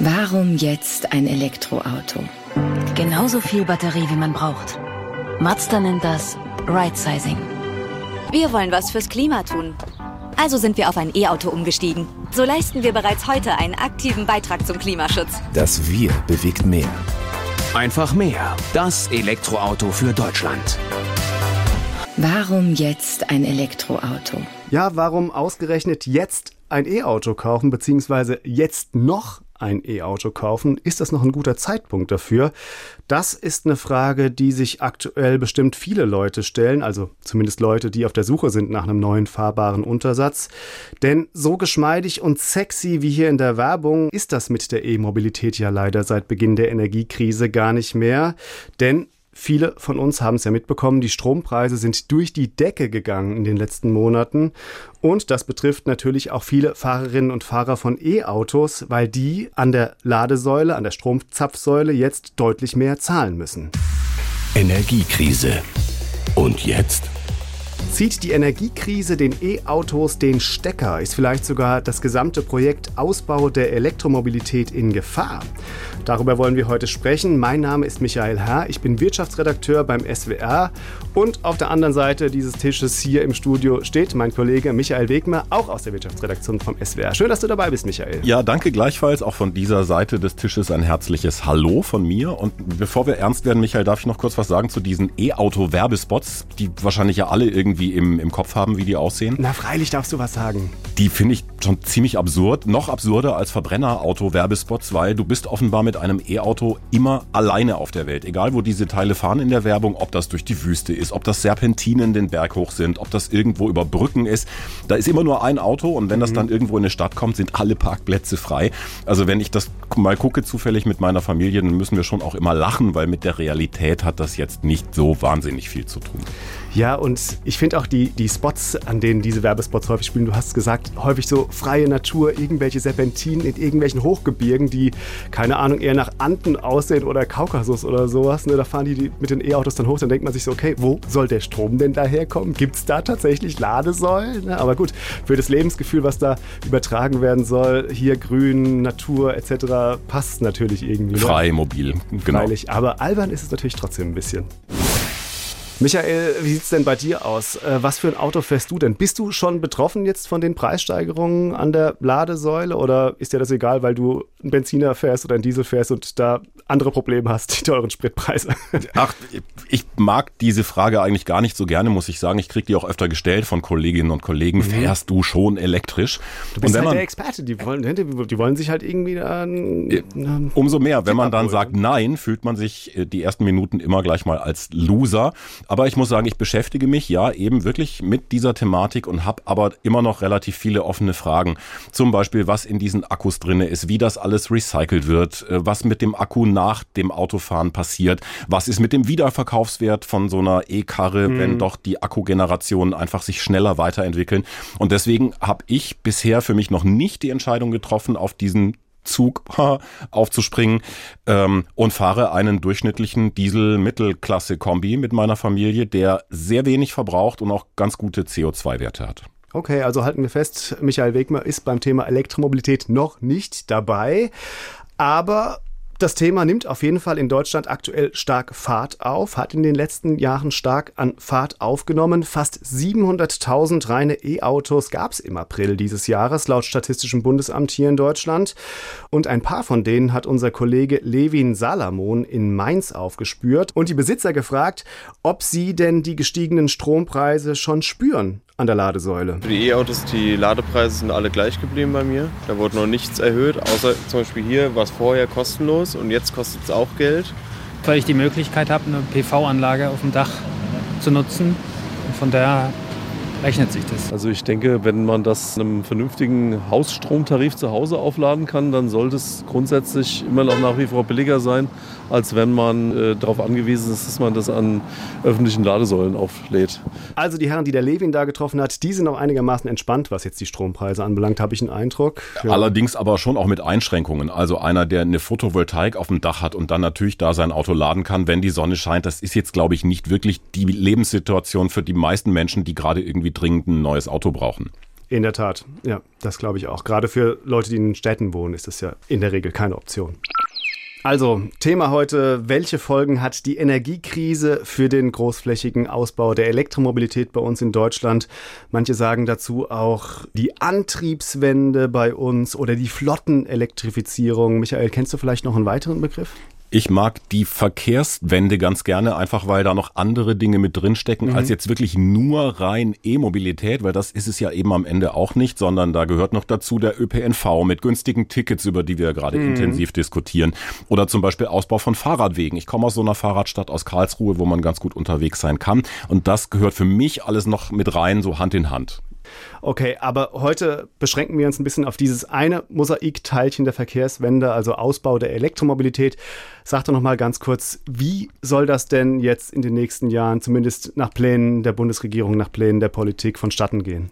Warum jetzt ein Elektroauto? Genauso viel Batterie, wie man braucht. Mazda nennt das Right Sizing. Wir wollen was fürs Klima tun. Also sind wir auf ein E-Auto umgestiegen. So leisten wir bereits heute einen aktiven Beitrag zum Klimaschutz. Das Wir bewegt mehr. Einfach mehr. Das Elektroauto für Deutschland. Warum jetzt ein Elektroauto? Ja, warum ausgerechnet jetzt ein E-Auto kaufen, beziehungsweise jetzt noch ein E-Auto kaufen? Ist das noch ein guter Zeitpunkt dafür? Das ist eine Frage, die sich aktuell bestimmt viele Leute stellen, also zumindest Leute, die auf der Suche sind nach einem neuen fahrbaren Untersatz. Denn so geschmeidig und sexy wie hier in der Werbung ist das mit der E-Mobilität ja leider seit Beginn der Energiekrise gar nicht mehr. Denn Viele von uns haben es ja mitbekommen, die Strompreise sind durch die Decke gegangen in den letzten Monaten. Und das betrifft natürlich auch viele Fahrerinnen und Fahrer von E-Autos, weil die an der Ladesäule, an der Stromzapfsäule jetzt deutlich mehr zahlen müssen. Energiekrise. Und jetzt? Zieht die Energiekrise den E-Autos den Stecker? Ist vielleicht sogar das gesamte Projekt Ausbau der Elektromobilität in Gefahr? Darüber wollen wir heute sprechen. Mein Name ist Michael Herr, ich bin Wirtschaftsredakteur beim SWR und auf der anderen Seite dieses Tisches hier im Studio steht mein Kollege Michael Wegmer, auch aus der Wirtschaftsredaktion vom SWR. Schön, dass du dabei bist, Michael. Ja, danke gleichfalls. Auch von dieser Seite des Tisches ein herzliches Hallo von mir. Und bevor wir ernst werden, Michael, darf ich noch kurz was sagen zu diesen E-Auto-Werbespots, die wahrscheinlich ja alle irgendwie im, im Kopf haben, wie die aussehen? Na, freilich darfst du was sagen. Die finde ich schon ziemlich absurd. Noch absurder als Verbrenner-Auto-Werbespots, weil du bist offenbar mit einem E-Auto immer alleine auf der Welt. Egal, wo diese Teile fahren in der Werbung, ob das durch die Wüste ist, ob das Serpentinen den Berg hoch sind, ob das irgendwo über Brücken ist. Da ist immer nur ein Auto und wenn das mhm. dann irgendwo in eine Stadt kommt, sind alle Parkplätze frei. Also wenn ich das mal gucke zufällig mit meiner Familie, dann müssen wir schon auch immer lachen, weil mit der Realität hat das jetzt nicht so wahnsinnig viel zu tun. Ja, und ich finde auch die, die Spots, an denen diese Werbespots häufig spielen, du hast gesagt, häufig so freie Natur, irgendwelche Serpentinen in irgendwelchen Hochgebirgen, die, keine Ahnung, eher nach Anden aussehen oder Kaukasus oder sowas. Ne? Da fahren die, die mit den E-Autos dann hoch, dann denkt man sich so, okay, wo soll der Strom denn daherkommen? Gibt es da tatsächlich Ladesäulen? Ne? Aber gut, für das Lebensgefühl, was da übertragen werden soll, hier Grün, Natur etc., passt natürlich irgendwie. Ne? Frei, mobil, genau. Freilich, aber albern ist es natürlich trotzdem ein bisschen. Michael, wie sieht es denn bei dir aus? Äh, was für ein Auto fährst du denn? Bist du schon betroffen jetzt von den Preissteigerungen an der Ladesäule oder ist dir das egal, weil du einen Benziner fährst oder einen Diesel fährst und da andere Probleme hast, die teuren Spritpreise? Ach, ich mag diese Frage eigentlich gar nicht so gerne, muss ich sagen. Ich kriege die auch öfter gestellt von Kolleginnen und Kollegen. Mhm. Fährst du schon elektrisch? Du bist halt man, der Experte. Die wollen, die wollen sich halt irgendwie dann. Umso mehr. Wenn man dann sagt Nein, fühlt man sich äh, die ersten Minuten immer gleich mal als Loser. Aber ich muss sagen, ich beschäftige mich ja eben wirklich mit dieser Thematik und habe aber immer noch relativ viele offene Fragen. Zum Beispiel, was in diesen Akkus drinne ist, wie das alles recycelt wird, äh, was mit dem Akku nach dem Autofahren passiert, was ist mit dem Wiederverkaufswert von so einer E-Karre, mhm. wenn doch die Akkugenerationen einfach sich schneller weiterentwickeln. Und deswegen habe ich bisher für mich noch nicht die Entscheidung getroffen, auf diesen Zug aufzuspringen ähm, und fahre einen durchschnittlichen Diesel-Mittelklasse-Kombi mit meiner Familie, der sehr wenig verbraucht und auch ganz gute CO2-Werte hat. Okay, also halten wir fest, Michael Wegmer ist beim Thema Elektromobilität noch nicht dabei. Aber das Thema nimmt auf jeden Fall in Deutschland aktuell stark Fahrt auf, hat in den letzten Jahren stark an Fahrt aufgenommen. Fast 700.000 reine E-Autos gab es im April dieses Jahres laut Statistischem Bundesamt hier in Deutschland. Und ein paar von denen hat unser Kollege Levin Salamon in Mainz aufgespürt und die Besitzer gefragt, ob sie denn die gestiegenen Strompreise schon spüren an der Ladesäule. Für die E-Autos, die Ladepreise sind alle gleich geblieben bei mir. Da wurde noch nichts erhöht, außer zum Beispiel hier war es vorher kostenlos und jetzt kostet es auch Geld. Weil ich die Möglichkeit habe, eine PV-Anlage auf dem Dach zu nutzen. Und von daher rechnet sich das. Also ich denke, wenn man das einem vernünftigen Hausstromtarif zu Hause aufladen kann, dann sollte es grundsätzlich immer noch nach wie vor billiger sein, als wenn man äh, darauf angewiesen ist, dass man das an öffentlichen Ladesäulen auflädt. Also die Herren, die der Levin da getroffen hat, die sind auch einigermaßen entspannt, was jetzt die Strompreise anbelangt, habe ich einen Eindruck. Ja. Allerdings aber schon auch mit Einschränkungen. Also einer, der eine Photovoltaik auf dem Dach hat und dann natürlich da sein Auto laden kann, wenn die Sonne scheint, das ist jetzt, glaube ich, nicht wirklich die Lebenssituation für die meisten Menschen, die gerade irgendwie dringend ein neues Auto brauchen. In der Tat, ja, das glaube ich auch. Gerade für Leute, die in Städten wohnen, ist das ja in der Regel keine Option. Also, Thema heute, welche Folgen hat die Energiekrise für den großflächigen Ausbau der Elektromobilität bei uns in Deutschland? Manche sagen dazu auch die Antriebswende bei uns oder die Flottenelektrifizierung. Michael, kennst du vielleicht noch einen weiteren Begriff? Ich mag die Verkehrswende ganz gerne, einfach weil da noch andere Dinge mit drinstecken, mhm. als jetzt wirklich nur rein E-Mobilität, weil das ist es ja eben am Ende auch nicht, sondern da gehört noch dazu der ÖPNV mit günstigen Tickets, über die wir gerade mhm. intensiv diskutieren. Oder zum Beispiel Ausbau von Fahrradwegen. Ich komme aus so einer Fahrradstadt aus Karlsruhe, wo man ganz gut unterwegs sein kann. Und das gehört für mich alles noch mit rein, so Hand in Hand. Okay, aber heute beschränken wir uns ein bisschen auf dieses eine Mosaikteilchen der Verkehrswende, also Ausbau der Elektromobilität. Sag doch noch mal ganz kurz, wie soll das denn jetzt in den nächsten Jahren, zumindest nach Plänen der Bundesregierung, nach Plänen der Politik vonstatten gehen?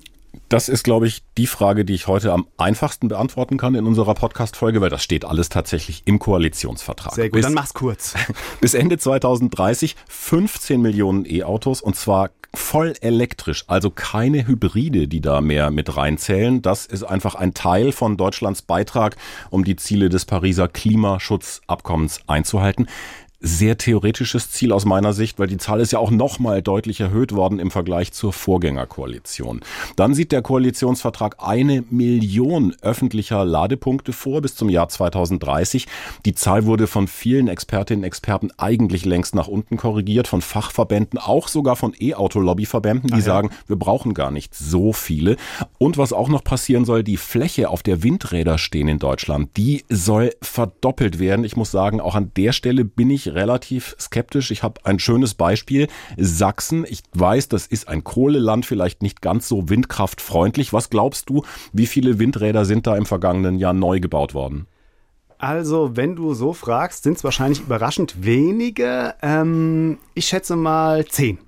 Das ist, glaube ich, die Frage, die ich heute am einfachsten beantworten kann in unserer Podcast-Folge, weil das steht alles tatsächlich im Koalitionsvertrag. Sehr gut, bis, dann mach's kurz. Bis Ende 2030 15 Millionen E-Autos und zwar voll elektrisch, also keine Hybride, die da mehr mit reinzählen. Das ist einfach ein Teil von Deutschlands Beitrag, um die Ziele des Pariser Klimaschutzabkommens einzuhalten sehr theoretisches Ziel aus meiner Sicht, weil die Zahl ist ja auch nochmal deutlich erhöht worden im Vergleich zur Vorgängerkoalition. Dann sieht der Koalitionsvertrag eine Million öffentlicher Ladepunkte vor bis zum Jahr 2030. Die Zahl wurde von vielen Expertinnen und Experten eigentlich längst nach unten korrigiert, von Fachverbänden, auch sogar von E-Auto-Lobbyverbänden, die ah, ja. sagen, wir brauchen gar nicht so viele. Und was auch noch passieren soll, die Fläche, auf der Windräder stehen in Deutschland, die soll verdoppelt werden. Ich muss sagen, auch an der Stelle bin ich relativ skeptisch. Ich habe ein schönes Beispiel. Sachsen, ich weiß, das ist ein Kohleland, vielleicht nicht ganz so windkraftfreundlich. Was glaubst du, wie viele Windräder sind da im vergangenen Jahr neu gebaut worden? Also, wenn du so fragst, sind es wahrscheinlich überraschend wenige. Ähm, ich schätze mal zehn.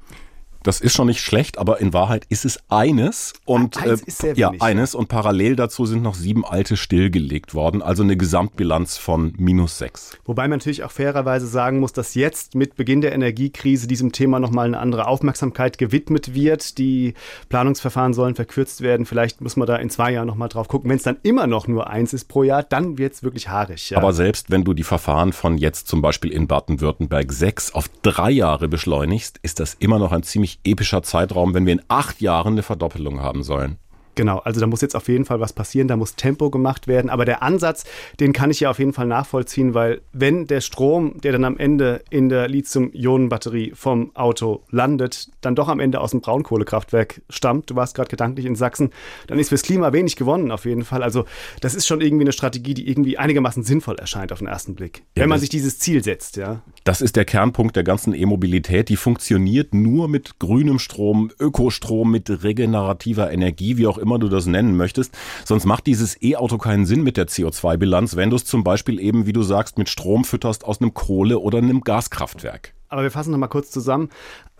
Das ist schon nicht schlecht, aber in Wahrheit ist es eines und eins äh, ist sehr ja eines und parallel dazu sind noch sieben alte stillgelegt worden, also eine Gesamtbilanz von minus sechs. Wobei man natürlich auch fairerweise sagen muss, dass jetzt mit Beginn der Energiekrise diesem Thema nochmal eine andere Aufmerksamkeit gewidmet wird. Die Planungsverfahren sollen verkürzt werden. Vielleicht muss man da in zwei Jahren nochmal drauf gucken. Wenn es dann immer noch nur eins ist pro Jahr, dann wird es wirklich haarig. Ja. Aber selbst wenn du die Verfahren von jetzt zum Beispiel in Baden-Württemberg sechs auf drei Jahre beschleunigst, ist das immer noch ein ziemlich epischer Zeitraum, wenn wir in acht Jahren eine Verdoppelung haben sollen. Genau, also da muss jetzt auf jeden Fall was passieren, da muss Tempo gemacht werden. Aber der Ansatz, den kann ich ja auf jeden Fall nachvollziehen, weil wenn der Strom, der dann am Ende in der Lithium-Ionen-Batterie vom Auto landet, dann doch am Ende aus dem Braunkohlekraftwerk stammt, du warst gerade gedanklich in Sachsen, dann ist fürs Klima wenig gewonnen auf jeden Fall. Also das ist schon irgendwie eine Strategie, die irgendwie einigermaßen sinnvoll erscheint auf den ersten Blick, ja, wenn man sich dieses Ziel setzt, ja. Das ist der Kernpunkt der ganzen E-Mobilität. Die funktioniert nur mit grünem Strom, Ökostrom, mit regenerativer Energie, wie auch immer du das nennen möchtest. Sonst macht dieses E-Auto keinen Sinn mit der CO2-Bilanz, wenn du es zum Beispiel eben, wie du sagst, mit Strom fütterst aus einem Kohle- oder einem Gaskraftwerk. Aber wir fassen nochmal kurz zusammen.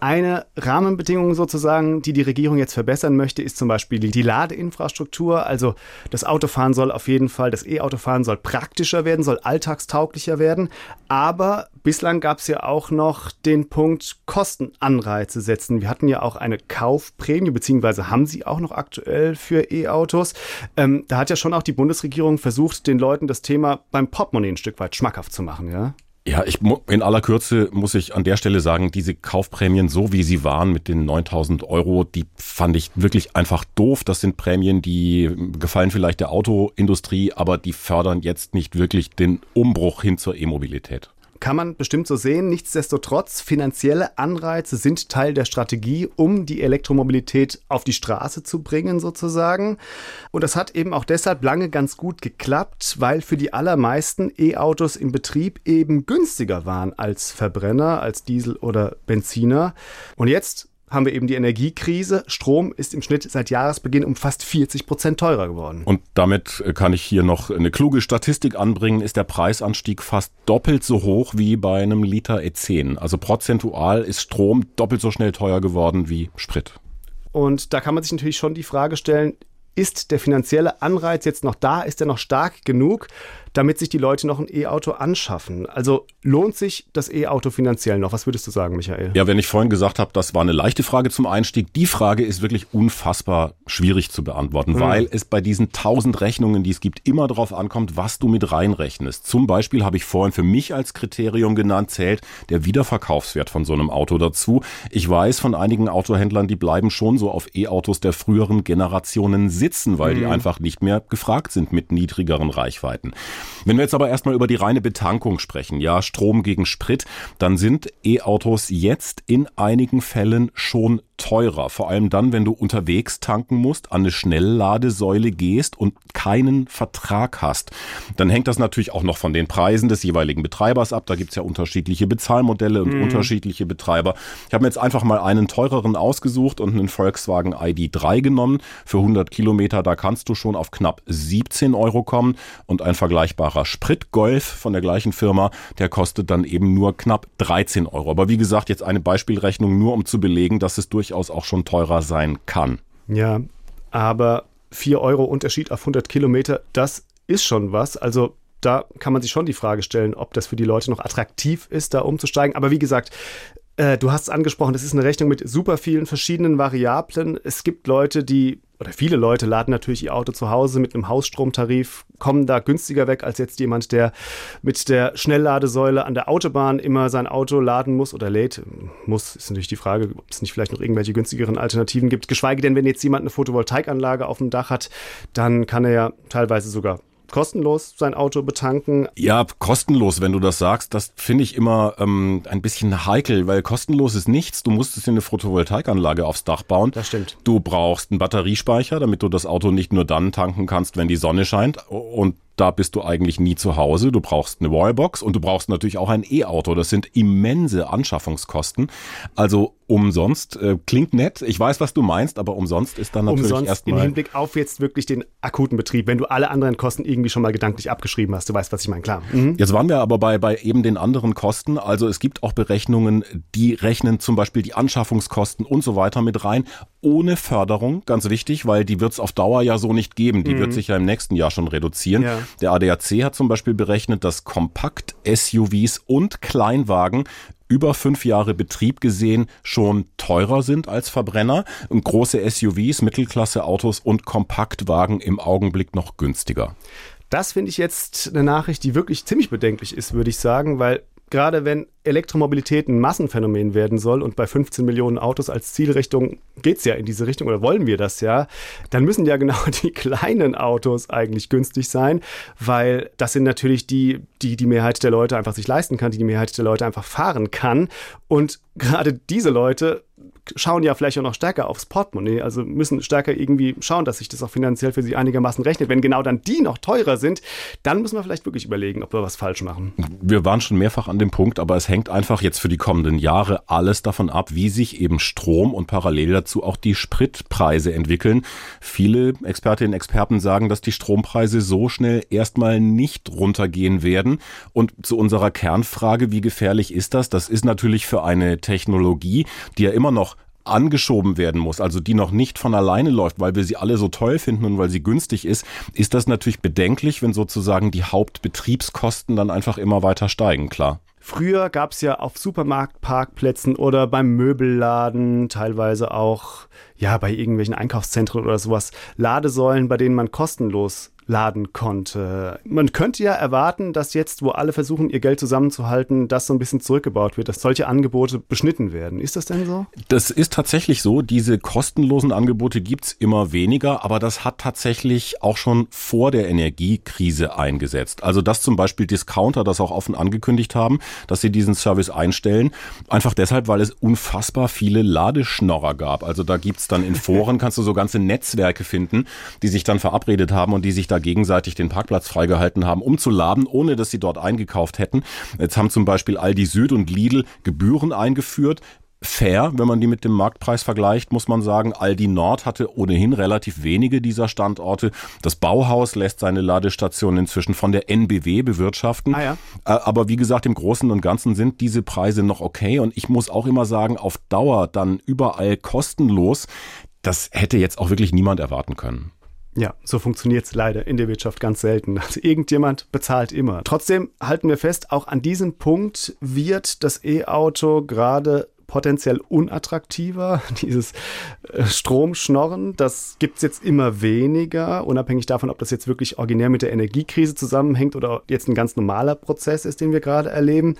Eine Rahmenbedingung sozusagen, die die Regierung jetzt verbessern möchte, ist zum Beispiel die Ladeinfrastruktur. Also das Autofahren soll auf jeden Fall, das E-Autofahren soll praktischer werden, soll alltagstauglicher werden. Aber bislang gab es ja auch noch den Punkt Kostenanreize setzen. Wir hatten ja auch eine Kaufprämie, beziehungsweise haben sie auch noch aktuell für E-Autos. Ähm, da hat ja schon auch die Bundesregierung versucht, den Leuten das Thema beim Portemonnaie ein Stück weit schmackhaft zu machen, ja? Ja, ich in aller Kürze muss ich an der Stelle sagen, diese Kaufprämien, so wie sie waren mit den 9000 Euro, die fand ich wirklich einfach doof. Das sind Prämien, die gefallen vielleicht der Autoindustrie, aber die fördern jetzt nicht wirklich den Umbruch hin zur E-Mobilität. Kann man bestimmt so sehen. Nichtsdestotrotz, finanzielle Anreize sind Teil der Strategie, um die Elektromobilität auf die Straße zu bringen, sozusagen. Und das hat eben auch deshalb lange ganz gut geklappt, weil für die allermeisten E-Autos im Betrieb eben günstiger waren als Verbrenner, als Diesel oder Benziner. Und jetzt haben wir eben die Energiekrise. Strom ist im Schnitt seit Jahresbeginn um fast 40 Prozent teurer geworden. Und damit äh, kann ich hier noch eine kluge Statistik anbringen, ist der Preisanstieg fast doppelt so hoch wie bei einem Liter E10. Also prozentual ist Strom doppelt so schnell teuer geworden wie Sprit. Und da kann man sich natürlich schon die Frage stellen, ist der finanzielle Anreiz jetzt noch da? Ist er noch stark genug, damit sich die Leute noch ein E-Auto anschaffen? Also lohnt sich das E-Auto finanziell noch? Was würdest du sagen, Michael? Ja, wenn ich vorhin gesagt habe, das war eine leichte Frage zum Einstieg, die Frage ist wirklich unfassbar schwierig zu beantworten, mhm. weil es bei diesen tausend Rechnungen, die es gibt, immer darauf ankommt, was du mit reinrechnest. Zum Beispiel habe ich vorhin für mich als Kriterium genannt, zählt der Wiederverkaufswert von so einem Auto dazu. Ich weiß von einigen Autohändlern, die bleiben schon so auf E-Autos der früheren Generationen sitzen, weil mhm. die einfach nicht mehr gefragt sind mit niedrigeren Reichweiten. Wenn wir jetzt aber erstmal über die reine Betankung sprechen, ja, Strom gegen Sprit, dann sind E-Autos jetzt in einigen Fällen schon teurer. Vor allem dann, wenn du unterwegs tanken musst, an eine Schnellladesäule gehst und keinen Vertrag hast. Dann hängt das natürlich auch noch von den Preisen des jeweiligen Betreibers ab. Da gibt's ja unterschiedliche Bezahlmodelle und mhm. unterschiedliche Betreiber. Ich habe mir jetzt einfach mal einen teureren ausgesucht und einen Volkswagen ID3 genommen. Für 100 Kilometer, da kannst du schon auf knapp 17 Euro kommen. Und ein vergleichbarer Spritgolf von der gleichen Firma, der kostet dann eben nur knapp 13 Euro. Aber wie gesagt, jetzt eine Beispielrechnung nur, um zu belegen, dass es durch durchaus auch schon teurer sein kann. Ja, aber 4 Euro Unterschied auf 100 Kilometer, das ist schon was. Also da kann man sich schon die Frage stellen, ob das für die Leute noch attraktiv ist, da umzusteigen. Aber wie gesagt, äh, du hast es angesprochen, das ist eine Rechnung mit super vielen verschiedenen Variablen. Es gibt Leute, die, oder viele Leute laden natürlich ihr Auto zu Hause mit einem Hausstromtarif, kommen da günstiger weg als jetzt jemand, der mit der Schnellladesäule an der Autobahn immer sein Auto laden muss oder lädt. Muss, ist natürlich die Frage, ob es nicht vielleicht noch irgendwelche günstigeren Alternativen gibt. Geschweige denn, wenn jetzt jemand eine Photovoltaikanlage auf dem Dach hat, dann kann er ja teilweise sogar kostenlos sein Auto betanken. Ja, kostenlos, wenn du das sagst, das finde ich immer ähm, ein bisschen heikel, weil kostenlos ist nichts. Du musst es in eine Photovoltaikanlage aufs Dach bauen. Das stimmt. Du brauchst einen Batteriespeicher, damit du das Auto nicht nur dann tanken kannst, wenn die Sonne scheint. Und da bist du eigentlich nie zu Hause. Du brauchst eine Wallbox und du brauchst natürlich auch ein E-Auto. Das sind immense Anschaffungskosten. Also umsonst äh, klingt nett. Ich weiß, was du meinst, aber umsonst ist dann natürlich umsonst erstmal. Im Hinblick auf jetzt wirklich den akuten Betrieb, wenn du alle anderen Kosten irgendwie schon mal gedanklich abgeschrieben hast. Du weißt, was ich meine, klar. Mhm. Jetzt waren wir aber bei, bei eben den anderen Kosten. Also es gibt auch Berechnungen, die rechnen zum Beispiel die Anschaffungskosten und so weiter mit rein, ohne Förderung. Ganz wichtig, weil die wird es auf Dauer ja so nicht geben. Die mhm. wird sich ja im nächsten Jahr schon reduzieren. Ja. Der ADAC hat zum Beispiel berechnet, dass Kompakt-SUVs und Kleinwagen über fünf Jahre Betrieb gesehen schon teurer sind als Verbrenner und große SUVs, Mittelklasse-Autos und Kompaktwagen im Augenblick noch günstiger. Das finde ich jetzt eine Nachricht, die wirklich ziemlich bedenklich ist, würde ich sagen, weil gerade wenn Elektromobilität ein Massenphänomen werden soll und bei 15 Millionen Autos als Zielrichtung geht es ja in diese Richtung oder wollen wir das ja, dann müssen ja genau die kleinen Autos eigentlich günstig sein, weil das sind natürlich die, die die Mehrheit der Leute einfach sich leisten kann, die die Mehrheit der Leute einfach fahren kann. Und gerade diese Leute schauen ja vielleicht auch noch stärker aufs Portemonnaie, also müssen stärker irgendwie schauen, dass sich das auch finanziell für sie einigermaßen rechnet. Wenn genau dann die noch teurer sind, dann müssen wir vielleicht wirklich überlegen, ob wir was falsch machen. Wir waren schon mehrfach an dem Punkt, aber es hängt einfach jetzt für die kommenden Jahre alles davon ab, wie sich eben Strom und parallel dazu auch die Spritpreise entwickeln. Viele Expertinnen und Experten sagen, dass die Strompreise so schnell erstmal nicht runtergehen werden. Und zu unserer Kernfrage, wie gefährlich ist das? Das ist natürlich für eine Technologie, die ja immer noch angeschoben werden muss, also die noch nicht von alleine läuft, weil wir sie alle so toll finden und weil sie günstig ist, ist das natürlich bedenklich, wenn sozusagen die Hauptbetriebskosten dann einfach immer weiter steigen, klar. Früher gab es ja auf Supermarktparkplätzen oder beim Möbelladen, teilweise auch ja bei irgendwelchen Einkaufszentren oder sowas, Ladesäulen, bei denen man kostenlos laden konnte. Man könnte ja erwarten, dass jetzt, wo alle versuchen, ihr Geld zusammenzuhalten, das so ein bisschen zurückgebaut wird, dass solche Angebote beschnitten werden. Ist das denn so? Das ist tatsächlich so. Diese kostenlosen Angebote gibt's immer weniger, aber das hat tatsächlich auch schon vor der Energiekrise eingesetzt. Also dass zum Beispiel Discounter das auch offen angekündigt haben, dass sie diesen Service einstellen. Einfach deshalb, weil es unfassbar viele Ladeschnorrer gab. Also da gibt's dann in Foren, kannst du so ganze Netzwerke finden, die sich dann verabredet haben und die sich da gegenseitig den Parkplatz freigehalten haben, um zu laden, ohne dass sie dort eingekauft hätten. Jetzt haben zum Beispiel Aldi Süd und Lidl Gebühren eingeführt fair, wenn man die mit dem Marktpreis vergleicht, muss man sagen. Aldi Nord hatte ohnehin relativ wenige dieser Standorte. Das Bauhaus lässt seine Ladestation inzwischen von der NBW bewirtschaften. Ah ja. Äh, aber wie gesagt, im Großen und Ganzen sind diese Preise noch okay. Und ich muss auch immer sagen, auf Dauer dann überall kostenlos, das hätte jetzt auch wirklich niemand erwarten können. Ja, so funktioniert es leider in der Wirtschaft ganz selten. Also irgendjemand bezahlt immer. Trotzdem halten wir fest, auch an diesem Punkt wird das E-Auto gerade potenziell unattraktiver. Dieses äh, Stromschnorren, das gibt es jetzt immer weniger, unabhängig davon, ob das jetzt wirklich originär mit der Energiekrise zusammenhängt oder jetzt ein ganz normaler Prozess ist, den wir gerade erleben.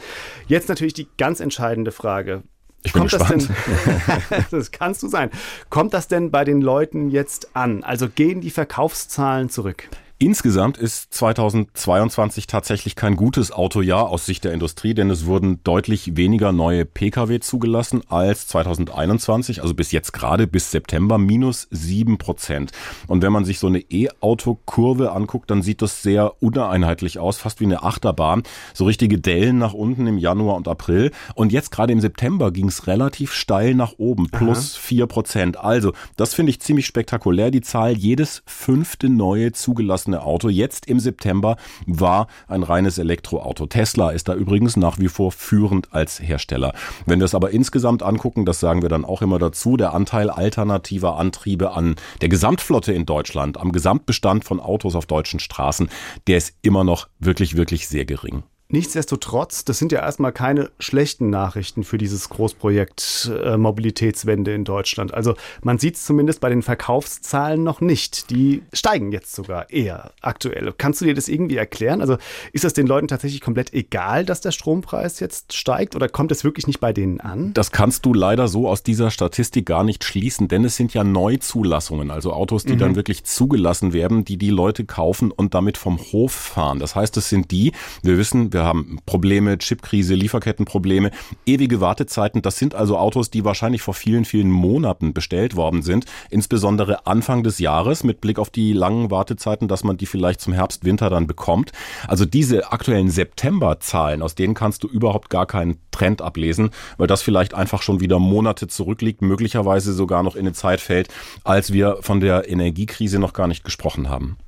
Jetzt natürlich die ganz entscheidende Frage. Ich bin Kommt gespannt. das denn, das kannst du sein. Kommt das denn bei den Leuten jetzt an? Also gehen die Verkaufszahlen zurück? Insgesamt ist 2022 tatsächlich kein gutes Autojahr aus Sicht der Industrie, denn es wurden deutlich weniger neue Pkw zugelassen als 2021, also bis jetzt gerade bis September minus sieben Prozent. Und wenn man sich so eine E-Auto-Kurve anguckt, dann sieht das sehr uneinheitlich aus, fast wie eine Achterbahn. So richtige Dellen nach unten im Januar und April. Und jetzt gerade im September ging es relativ steil nach oben, plus vier Prozent. Also, das finde ich ziemlich spektakulär. Die Zahl jedes fünfte neue zugelassene Auto jetzt im September war ein reines Elektroauto. Tesla ist da übrigens nach wie vor führend als Hersteller. Wenn wir es aber insgesamt angucken, das sagen wir dann auch immer dazu, der Anteil alternativer Antriebe an der Gesamtflotte in Deutschland, am Gesamtbestand von Autos auf deutschen Straßen, der ist immer noch wirklich, wirklich sehr gering. Nichtsdestotrotz, das sind ja erstmal keine schlechten Nachrichten für dieses Großprojekt äh, Mobilitätswende in Deutschland. Also man sieht es zumindest bei den Verkaufszahlen noch nicht. Die steigen jetzt sogar eher aktuell. Kannst du dir das irgendwie erklären? Also ist das den Leuten tatsächlich komplett egal, dass der Strompreis jetzt steigt oder kommt es wirklich nicht bei denen an? Das kannst du leider so aus dieser Statistik gar nicht schließen, denn es sind ja Neuzulassungen, also Autos, die mhm. dann wirklich zugelassen werden, die die Leute kaufen und damit vom Hof fahren. Das heißt, es sind die, wir wissen, wir haben Probleme, Chipkrise, Lieferkettenprobleme, ewige Wartezeiten. Das sind also Autos, die wahrscheinlich vor vielen, vielen Monaten bestellt worden sind. Insbesondere Anfang des Jahres mit Blick auf die langen Wartezeiten, dass man die vielleicht zum Herbst, Winter dann bekommt. Also diese aktuellen September-Zahlen, aus denen kannst du überhaupt gar keinen Trend ablesen, weil das vielleicht einfach schon wieder Monate zurückliegt, möglicherweise sogar noch in eine Zeit fällt, als wir von der Energiekrise noch gar nicht gesprochen haben.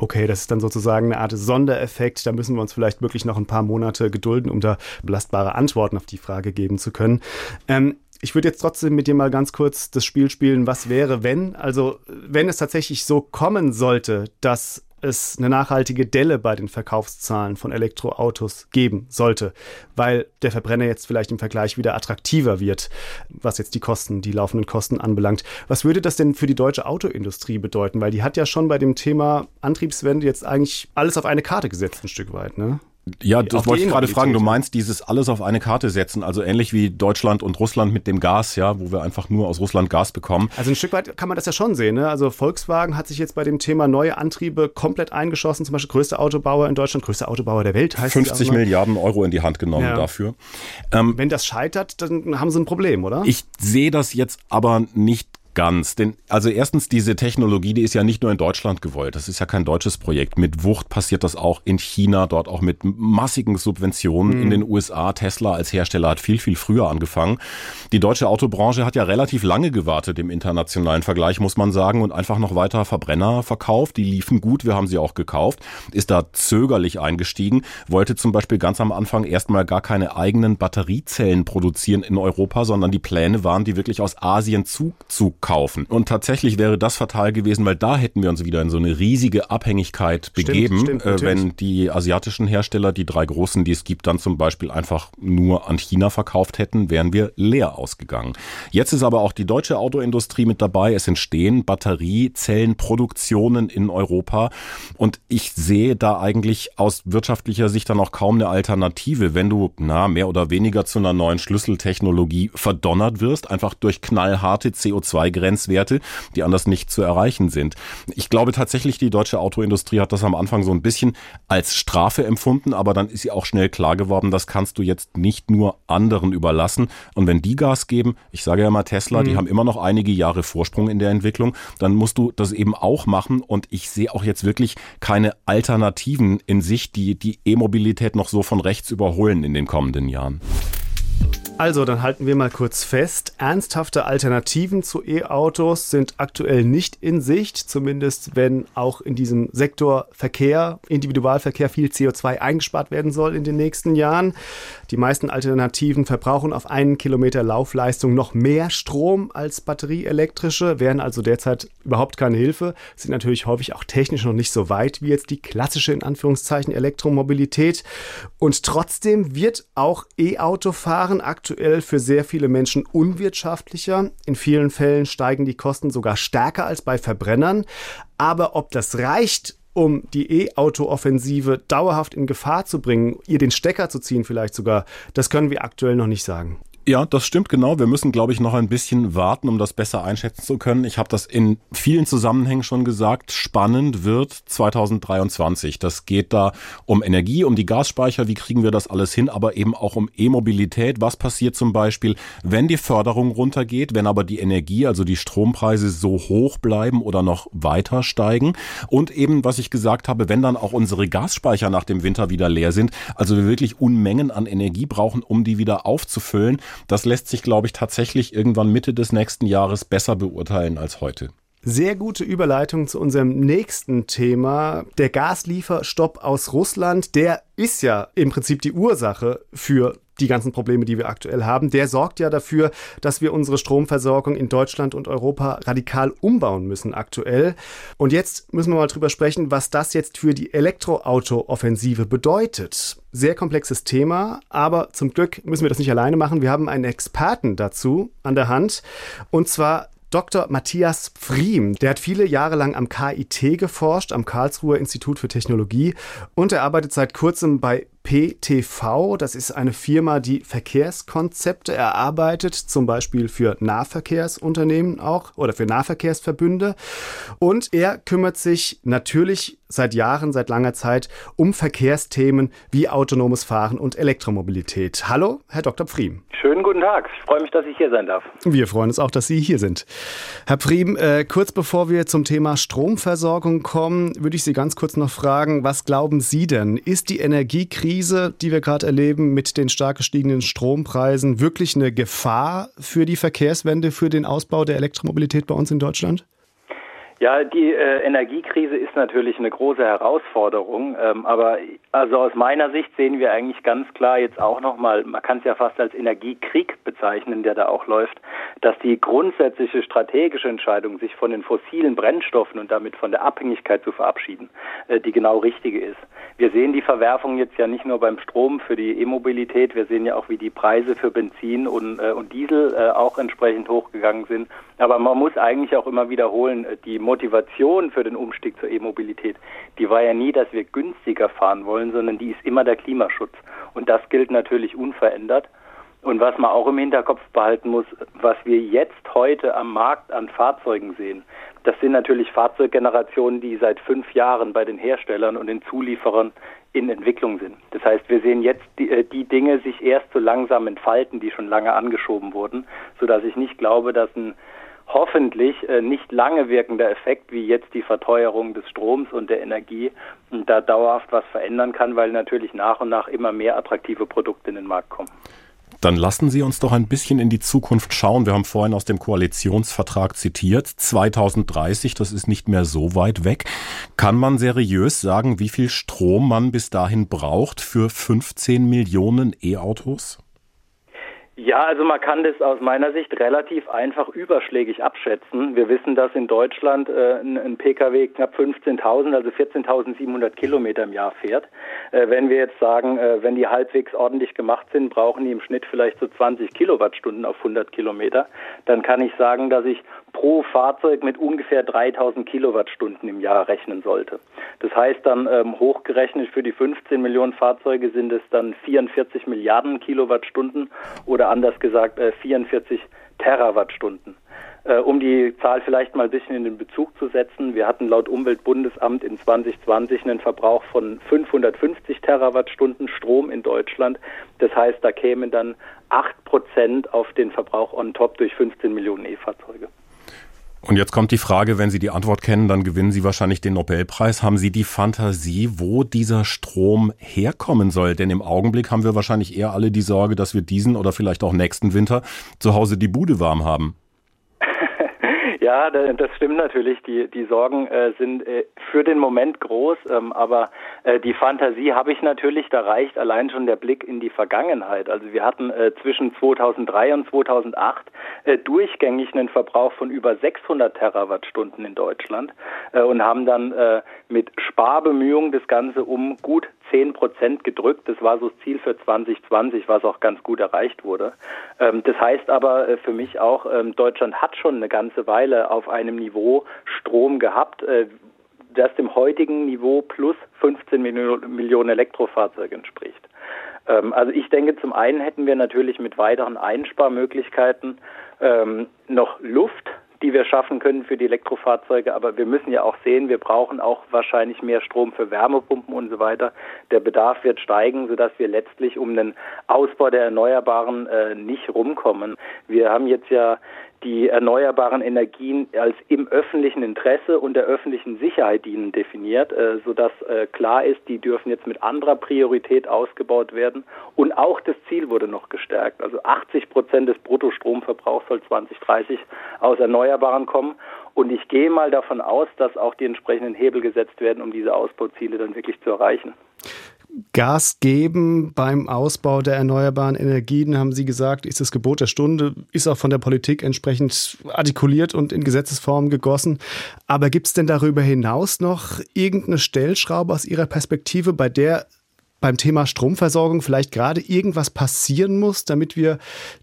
Okay, das ist dann sozusagen eine Art Sondereffekt. Da müssen wir uns vielleicht wirklich noch ein paar Monate gedulden, um da belastbare Antworten auf die Frage geben zu können. Ähm, ich würde jetzt trotzdem mit dir mal ganz kurz das Spiel spielen, was wäre, wenn, also wenn es tatsächlich so kommen sollte, dass es eine nachhaltige Delle bei den Verkaufszahlen von Elektroautos geben sollte, weil der Verbrenner jetzt vielleicht im Vergleich wieder attraktiver wird, was jetzt die Kosten, die laufenden Kosten anbelangt. Was würde das denn für die deutsche Autoindustrie bedeuten? Weil die hat ja schon bei dem Thema Antriebswende jetzt eigentlich alles auf eine Karte gesetzt, ein Stück weit, ne? Ja, das wollte ich gerade fragen. Du meinst dieses alles auf eine Karte setzen, also ähnlich wie Deutschland und Russland mit dem Gas, ja, wo wir einfach nur aus Russland Gas bekommen. Also ein Stück weit kann man das ja schon sehen. Ne? Also Volkswagen hat sich jetzt bei dem Thema neue Antriebe komplett eingeschossen. Zum Beispiel größter Autobauer in Deutschland, größter Autobauer der Welt heißt 50 Milliarden Euro in die Hand genommen ja. dafür. Ähm, Wenn das scheitert, dann haben sie ein Problem, oder? Ich sehe das jetzt aber nicht ganz. Denn also erstens, diese Technologie, die ist ja nicht nur in Deutschland gewollt. Das ist ja kein deutsches Projekt. Mit Wucht passiert das auch in China, dort auch mit massigen Subventionen mhm. in den USA. Tesla als Hersteller hat viel, viel früher angefangen. Die deutsche Autobranche hat ja relativ lange gewartet im internationalen Vergleich, muss man sagen, und einfach noch weiter Verbrenner verkauft. Die liefen gut, wir haben sie auch gekauft. Ist da zögerlich eingestiegen, wollte zum Beispiel ganz am Anfang erstmal gar keine eigenen Batteriezellen produzieren in Europa, sondern die Pläne waren, die wirklich aus Asien zu, zu kaufen. Und tatsächlich wäre das fatal gewesen, weil da hätten wir uns wieder in so eine riesige Abhängigkeit begeben, stimmt, stimmt, äh, wenn die asiatischen Hersteller, die drei großen, die es gibt, dann zum Beispiel einfach nur an China verkauft hätten, wären wir leer ausgegangen. Jetzt ist aber auch die deutsche Autoindustrie mit dabei. Es entstehen Batteriezellenproduktionen in Europa und ich sehe da eigentlich aus wirtschaftlicher Sicht dann auch kaum eine Alternative, wenn du na mehr oder weniger zu einer neuen Schlüsseltechnologie verdonnert wirst, einfach durch knallharte CO2 Grenzwerte, die anders nicht zu erreichen sind. Ich glaube tatsächlich, die deutsche Autoindustrie hat das am Anfang so ein bisschen als Strafe empfunden, aber dann ist sie auch schnell klar geworden, das kannst du jetzt nicht nur anderen überlassen. Und wenn die Gas geben, ich sage ja mal Tesla, mhm. die haben immer noch einige Jahre Vorsprung in der Entwicklung, dann musst du das eben auch machen. Und ich sehe auch jetzt wirklich keine Alternativen in sich, die die E-Mobilität noch so von rechts überholen in den kommenden Jahren. Also, dann halten wir mal kurz fest. Ernsthafte Alternativen zu E-Autos sind aktuell nicht in Sicht, zumindest wenn auch in diesem Sektor Verkehr, Individualverkehr viel CO2 eingespart werden soll in den nächsten Jahren. Die meisten Alternativen verbrauchen auf einen Kilometer Laufleistung noch mehr Strom als batterieelektrische, wären also derzeit überhaupt keine Hilfe, sind natürlich häufig auch technisch noch nicht so weit wie jetzt die klassische in Anführungszeichen Elektromobilität. Und trotzdem wird auch E-Autofahren aktuell aktuell für sehr viele Menschen unwirtschaftlicher. In vielen Fällen steigen die Kosten sogar stärker als bei Verbrennern. Aber ob das reicht, um die E-Auto-Offensive dauerhaft in Gefahr zu bringen, ihr den Stecker zu ziehen vielleicht sogar, das können wir aktuell noch nicht sagen. Ja, das stimmt genau. Wir müssen, glaube ich, noch ein bisschen warten, um das besser einschätzen zu können. Ich habe das in vielen Zusammenhängen schon gesagt. Spannend wird 2023. Das geht da um Energie, um die Gasspeicher. Wie kriegen wir das alles hin? Aber eben auch um E-Mobilität. Was passiert zum Beispiel, wenn die Förderung runtergeht, wenn aber die Energie, also die Strompreise so hoch bleiben oder noch weiter steigen? Und eben, was ich gesagt habe, wenn dann auch unsere Gasspeicher nach dem Winter wieder leer sind, also wir wirklich Unmengen an Energie brauchen, um die wieder aufzufüllen, das lässt sich, glaube ich, tatsächlich irgendwann Mitte des nächsten Jahres besser beurteilen als heute. Sehr gute Überleitung zu unserem nächsten Thema. Der Gaslieferstopp aus Russland, der ist ja im Prinzip die Ursache für die ganzen Probleme, die wir aktuell haben, der sorgt ja dafür, dass wir unsere Stromversorgung in Deutschland und Europa radikal umbauen müssen aktuell. Und jetzt müssen wir mal drüber sprechen, was das jetzt für die Elektroauto-Offensive bedeutet. Sehr komplexes Thema, aber zum Glück müssen wir das nicht alleine machen. Wir haben einen Experten dazu an der Hand und zwar Dr. Matthias Pfriem. Der hat viele Jahre lang am KIT geforscht, am Karlsruher Institut für Technologie und er arbeitet seit kurzem bei PTV. Das ist eine Firma, die Verkehrskonzepte erarbeitet, zum Beispiel für Nahverkehrsunternehmen auch oder für Nahverkehrsverbünde. Und er kümmert sich natürlich seit Jahren, seit langer Zeit um Verkehrsthemen wie autonomes Fahren und Elektromobilität. Hallo, Herr Dr. Pfriem. Schönen guten Tag. Ich freue mich, dass ich hier sein darf. Wir freuen uns auch, dass Sie hier sind. Herr Pfriem, äh, kurz bevor wir zum Thema Stromversorgung kommen, würde ich Sie ganz kurz noch fragen, was glauben Sie denn? Ist die Energiekrise Krise, die wir gerade erleben mit den stark gestiegenen Strompreisen, wirklich eine Gefahr für die Verkehrswende, für den Ausbau der Elektromobilität bei uns in Deutschland? Ja, die äh, Energiekrise ist natürlich eine große Herausforderung, ähm, aber also aus meiner Sicht sehen wir eigentlich ganz klar jetzt auch nochmal, man kann es ja fast als Energiekrieg bezeichnen, der da auch läuft, dass die grundsätzliche strategische Entscheidung, sich von den fossilen Brennstoffen und damit von der Abhängigkeit zu verabschieden, äh, die genau richtige ist. Wir sehen die Verwerfung jetzt ja nicht nur beim Strom für die E-Mobilität, wir sehen ja auch, wie die Preise für Benzin und, äh, und Diesel äh, auch entsprechend hochgegangen sind. Aber man muss eigentlich auch immer wiederholen, äh, die Motivation für den Umstieg zur E-Mobilität, die war ja nie, dass wir günstiger fahren wollen, sondern die ist immer der Klimaschutz. Und das gilt natürlich unverändert. Und was man auch im Hinterkopf behalten muss, was wir jetzt heute am Markt an Fahrzeugen sehen, das sind natürlich Fahrzeuggenerationen, die seit fünf Jahren bei den Herstellern und den Zulieferern in Entwicklung sind. Das heißt, wir sehen jetzt die, äh, die Dinge sich erst so langsam entfalten, die schon lange angeschoben wurden, sodass ich nicht glaube, dass ein hoffentlich äh, nicht lange wirkender Effekt wie jetzt die Verteuerung des Stroms und der Energie da dauerhaft was verändern kann, weil natürlich nach und nach immer mehr attraktive Produkte in den Markt kommen. Dann lassen Sie uns doch ein bisschen in die Zukunft schauen. Wir haben vorhin aus dem Koalitionsvertrag zitiert. 2030, das ist nicht mehr so weit weg. Kann man seriös sagen, wie viel Strom man bis dahin braucht für 15 Millionen E-Autos? Ja, also man kann das aus meiner Sicht relativ einfach überschlägig abschätzen. Wir wissen, dass in Deutschland äh, ein, ein, Pkw knapp 15.000, also 14.700 Kilometer im Jahr fährt. Äh, wenn wir jetzt sagen, äh, wenn die halbwegs ordentlich gemacht sind, brauchen die im Schnitt vielleicht so 20 Kilowattstunden auf 100 Kilometer, dann kann ich sagen, dass ich pro Fahrzeug mit ungefähr 3000 Kilowattstunden im Jahr rechnen sollte. Das heißt dann ähm, hochgerechnet für die 15 Millionen Fahrzeuge sind es dann 44 Milliarden Kilowattstunden oder anders gesagt äh, 44 Terawattstunden. Äh, um die Zahl vielleicht mal ein bisschen in den Bezug zu setzen, wir hatten laut Umweltbundesamt in 2020 einen Verbrauch von 550 Terawattstunden Strom in Deutschland. Das heißt, da kämen dann 8 Prozent auf den Verbrauch on top durch 15 Millionen E-Fahrzeuge. Und jetzt kommt die Frage, wenn Sie die Antwort kennen, dann gewinnen Sie wahrscheinlich den Nobelpreis. Haben Sie die Fantasie, wo dieser Strom herkommen soll? Denn im Augenblick haben wir wahrscheinlich eher alle die Sorge, dass wir diesen oder vielleicht auch nächsten Winter zu Hause die Bude warm haben. Ja, das stimmt natürlich. Die, die Sorgen äh, sind äh, für den Moment groß, ähm, aber äh, die Fantasie habe ich natürlich. Da reicht allein schon der Blick in die Vergangenheit. Also wir hatten äh, zwischen 2003 und 2008 äh, durchgängig einen Verbrauch von über 600 Terawattstunden in Deutschland äh, und haben dann mit Sparbemühungen das Ganze um gut 10 Prozent gedrückt. Das war so das Ziel für 2020, was auch ganz gut erreicht wurde. Ähm, das heißt aber äh, für mich auch, ähm, Deutschland hat schon eine ganze Weile auf einem Niveau Strom gehabt, äh, das dem heutigen Niveau plus 15 Millionen Elektrofahrzeuge entspricht. Ähm, also ich denke, zum einen hätten wir natürlich mit weiteren Einsparmöglichkeiten noch Luft die wir schaffen können für die Elektrofahrzeuge. Aber wir müssen ja auch sehen, wir brauchen auch wahrscheinlich mehr Strom für Wärmepumpen und so weiter. Der Bedarf wird steigen, sodass wir letztlich um den Ausbau der Erneuerbaren äh, nicht rumkommen. Wir haben jetzt ja die erneuerbaren Energien als im öffentlichen Interesse und der öffentlichen Sicherheit dienen definiert, äh, sodass äh, klar ist, die dürfen jetzt mit anderer Priorität ausgebaut werden. Und auch das Ziel wurde noch gestärkt. Also 80 Prozent des Bruttostromverbrauchs soll 2030 aus Erneuerbaren kommen. Und ich gehe mal davon aus, dass auch die entsprechenden Hebel gesetzt werden, um diese Ausbauziele dann wirklich zu erreichen. Gas geben beim Ausbau der erneuerbaren Energien, haben Sie gesagt, ist das Gebot der Stunde, ist auch von der Politik entsprechend artikuliert und in Gesetzesform gegossen. Aber gibt es denn darüber hinaus noch irgendeine Stellschraube aus Ihrer Perspektive, bei der beim Thema Stromversorgung vielleicht gerade irgendwas passieren muss, damit wir